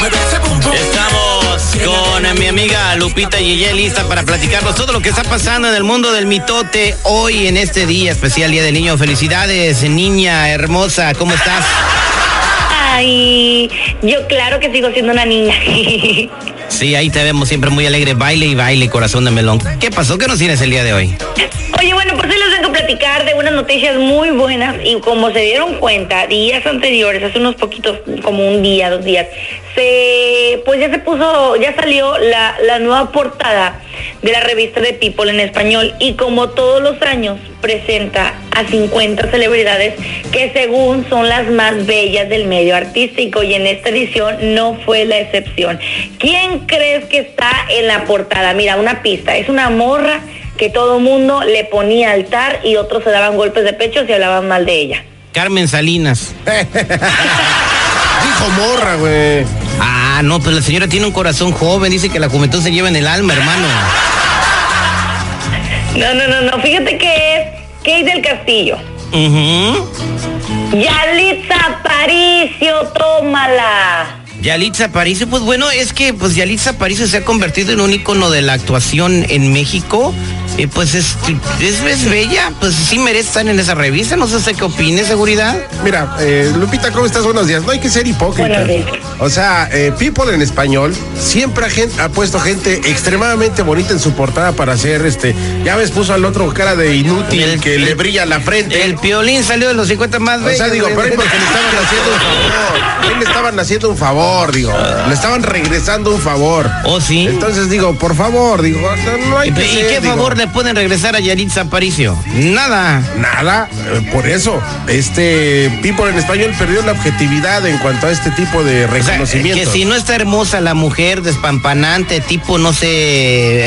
Estamos con mi amiga Lupita Yeye lista para platicarnos todo lo que está pasando en el mundo del mitote hoy en este día especial Día del Niño. Felicidades, niña hermosa, ¿cómo estás? Ay, yo claro que sigo siendo una niña. Sí, ahí te vemos siempre muy alegre, baile y baile, corazón de melón. ¿Qué pasó? ¿Qué nos tienes el día de hoy? Oye, bueno, pues hoy les vengo a platicar de unas noticias muy buenas y como se dieron cuenta, días anteriores, hace unos poquitos, como un día, dos días, se, pues ya se puso, ya salió la, la nueva portada de la revista de People en español y como todos los años presenta a 50 celebridades que según son las más bellas del medio artístico y en esta edición no fue la excepción. ¿Quién crees que está en la portada? Mira, una pista, es una morra que todo mundo le ponía altar y otros se daban golpes de pecho y hablaban mal de ella. Carmen Salinas. Dijo morra, güey. Ah, no, pues la señora tiene un corazón joven, dice que la juventud se lleva en el alma, hermano. No, no, no, no, fíjate que es Kate del Castillo. Ujú. Yalitza Aparicio, tómala. Yalitza Aparicio, pues bueno, es que pues Yalitza Aparicio se ha convertido en un ícono de la actuación en México. Y pues es, es, es bella, pues sí merece estar en esa revista, no sé qué opine, seguridad. Mira, eh, Lupita, ¿cómo estás? Buenos días. No hay que ser hipócrita. O sea, eh, People en español siempre ha, puesto gente extremadamente bonita en su portada para hacer este. Ya ves, puso al otro cara de inútil El- que le brilla la frente. El piolín salió de los 50 más o bellos. sea, digo, pero es porque le estaban haciendo un favor. Ahí le estaban haciendo un favor, digo. Le estaban regresando un favor. Oh, sí. Entonces digo, por favor, digo, no, no hay ¿Y, que y ser, qué digo, favor le pueden regresar a Yalitza Aparicio? Nada. Nada, eh, por eso, este People en español perdió la objetividad en cuanto a este tipo de O sea, reconocimiento. que si no está hermosa la mujer despampanante, tipo, no sé,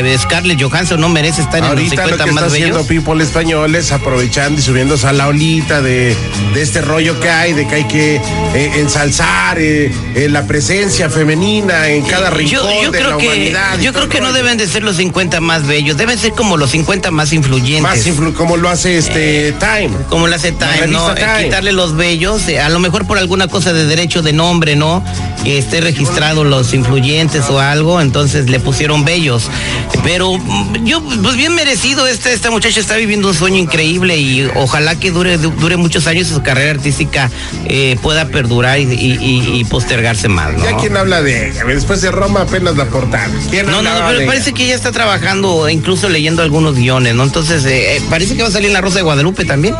eh, Scarlett Johansson no merece estar en los Ahorita lo 50 que está más haciendo bellos. People español es aprovechando y subiéndose a la olita de, de este rollo que hay, de que hay que eh, ensalzar eh, eh, la presencia femenina en cada rincón Yo, yo de creo la que, humanidad. yo creo que no deben de ser los 50 más bellos, deben ser como los 50 más influyentes. Más influ- como lo hace este Time. como lo hace Time, ¿no? Eh, Time. Quitarle los bellos, eh, a lo mejor por alguna cosa de derecho de nombre, ¿no? Que esté registrado los influyentes o algo, entonces le pusieron bellos. Pero mm, yo, pues bien merecido, esta, esta muchacha está viviendo un sueño increíble y ojalá que dure, du- dure muchos años y su carrera artística eh, pueda perdurar y, y- y- y postergarse más, ¿no? Ya quien habla de ella, después de Roma apenas la portada. ¿Quién No, no, de pero ella? parece que ella está trabajando, incluso leyendo algunos guiones, ¿no? Entonces, eh, eh, parece que va a salir en La Rosa de Guadalupe también.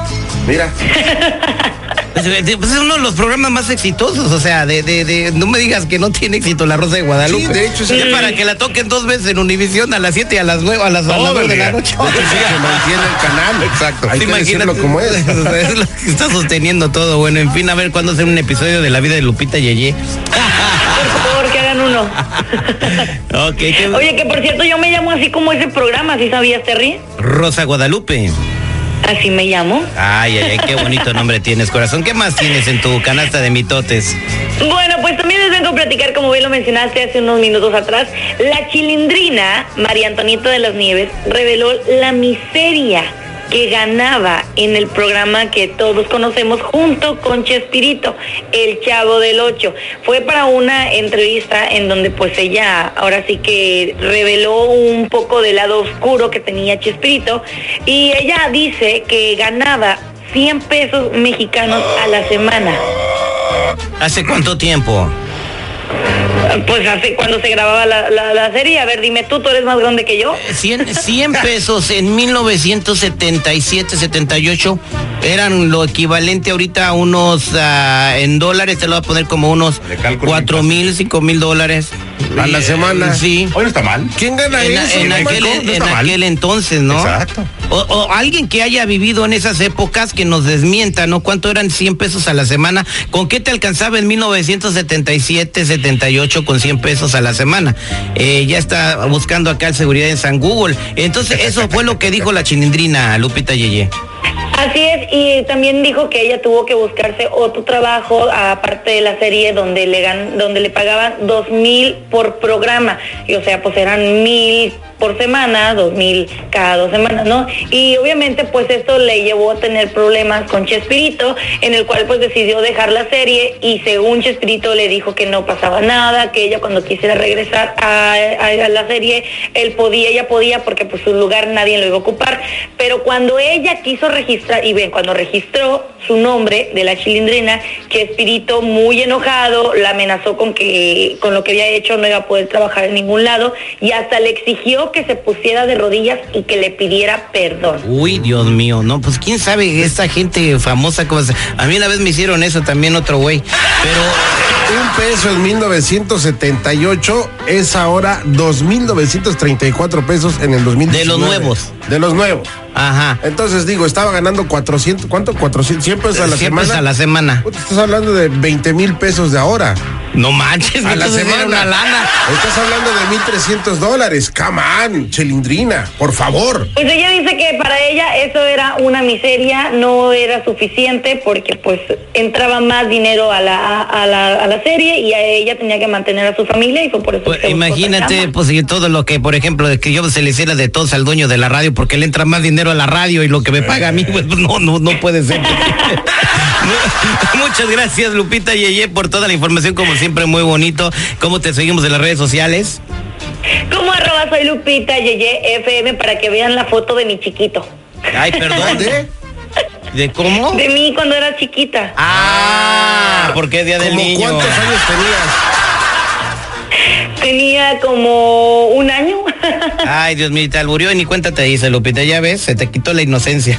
Mira, es uno de los programas más exitosos, o sea, de, de, de- no me digas que no tiene éxito La Rosa de Guadalupe. Sí, de hecho, sí. Ya para que la toquen dos veces en Univisión a las 7 y a las 9, a las, a las todo 9 el de la noche. De hecho, sí se mantiene el canal. Exacto. Hay que decirlo como es. es lo que está sosteniendo todo. Bueno, en fin, a ver cuándo hacer un episodio de la vida de Lupita Yeye. Por favor, que hagan uno. Ok, ¿qué- Oye, que por cierto, yo me llamo así como ese programa, ¿sí sabías, Terry? Rosa Guadalupe. Así me llamo. Ay, ay, ay, qué bonito nombre tienes, corazón. ¿Qué más tienes en tu canasta de mitotes? Bueno, pues también les vengo a platicar, como bien lo mencionaste hace unos minutos atrás, la chilindrina María Antonieta de las Nieves reveló la miseria que ganaba en el programa que todos conocemos junto con Chespirito, El Chavo del Ocho. Fue para una entrevista en donde pues ella ahora sí que reveló un poco del lado oscuro que tenía Chespirito y ella dice que ganaba 100 pesos mexicanos a la semana. ¿Hace cuánto tiempo? Pues hace cuando se grababa la, la, la serie, a ver, dime tú, tú eres más grande que yo. 100, 100 pesos en 1977, 78 eran lo equivalente ahorita a unos, ah, en dólares, te lo voy a poner como unos De cálculo 4 mil, 5 mil dólares. A la semana. Sí. Hoy no está mal. ¿Quién gana En, eso? en aquel, en aquel entonces, ¿no? Exacto. O, o alguien que haya vivido en esas épocas que nos desmienta, ¿no? ¿Cuánto eran 100 pesos a la semana? ¿Con qué te alcanzaba en 1977, 78 con 100 pesos a la semana? Eh, ya está buscando acá el seguridad en San Google. Entonces, eso fue lo que dijo la chilindrina Lupita Yeye. Así es, y también dijo que ella tuvo que buscarse otro trabajo aparte de la serie donde le gan- donde le pagaban dos mil por programa, y o sea, pues eran mil por semana, dos mil cada dos semanas, ¿no? Y obviamente pues esto le llevó a tener problemas con Chespirito, en el cual pues decidió dejar la serie y según Chespirito le dijo que no pasaba nada, que ella cuando quisiera regresar a, a- la serie, él podía, ella podía porque pues su lugar nadie lo iba a ocupar, pero cuando ella quiso registrar, y ven, cuando registró su nombre de la chilindrina, Chespirito muy enojado, la amenazó con que con lo que había hecho no iba a poder trabajar en ningún lado y hasta le exigió que se pusiera de rodillas y que le pidiera perdón. Uy, Dios mío, no, pues quién sabe, esta gente famosa, cómo se- a mí una vez me hicieron eso también otro güey, pero Un peso en 1978 es ahora 2.934 pesos en el 2019. De los nuevos. De los nuevos. Ajá. Entonces digo, estaba ganando 400, ¿cuánto? 400, 100 pesos a la 100 semana. pesos a la semana. Estás hablando de 20 mil pesos de ahora. No manches, A la semana. una lana. Estás hablando de 1.300 dólares. Come on, Chelindrina, por favor. Pues ella dice que para ella eso era una miseria, no era suficiente porque pues entraba más dinero a la, a la, a la serie y a ella tenía que mantener a su familia y fue por eso Pues, que imagínate, pues y todo lo que, por ejemplo, de que yo se le hiciera de todos al dueño de la radio porque le entra más dinero a la radio y lo que me paga a mí, pues no, no, no puede ser. Muchas gracias, Lupita Yeye, por toda la información, como siempre, muy bonito. ¿Cómo te seguimos en las redes sociales? Como arroba soy Lupita Yeye FM para que vean la foto de mi chiquito. Ay, perdón. ¿De? ¿De cómo? De mí cuando era chiquita. Ah, porque es Día del ¿Cómo Niño. cuántos años tenías? Tenía como un año. Ay, Dios mío, te alburió y ni cuenta te dice, Lupita, ya ves, se te quitó la inocencia.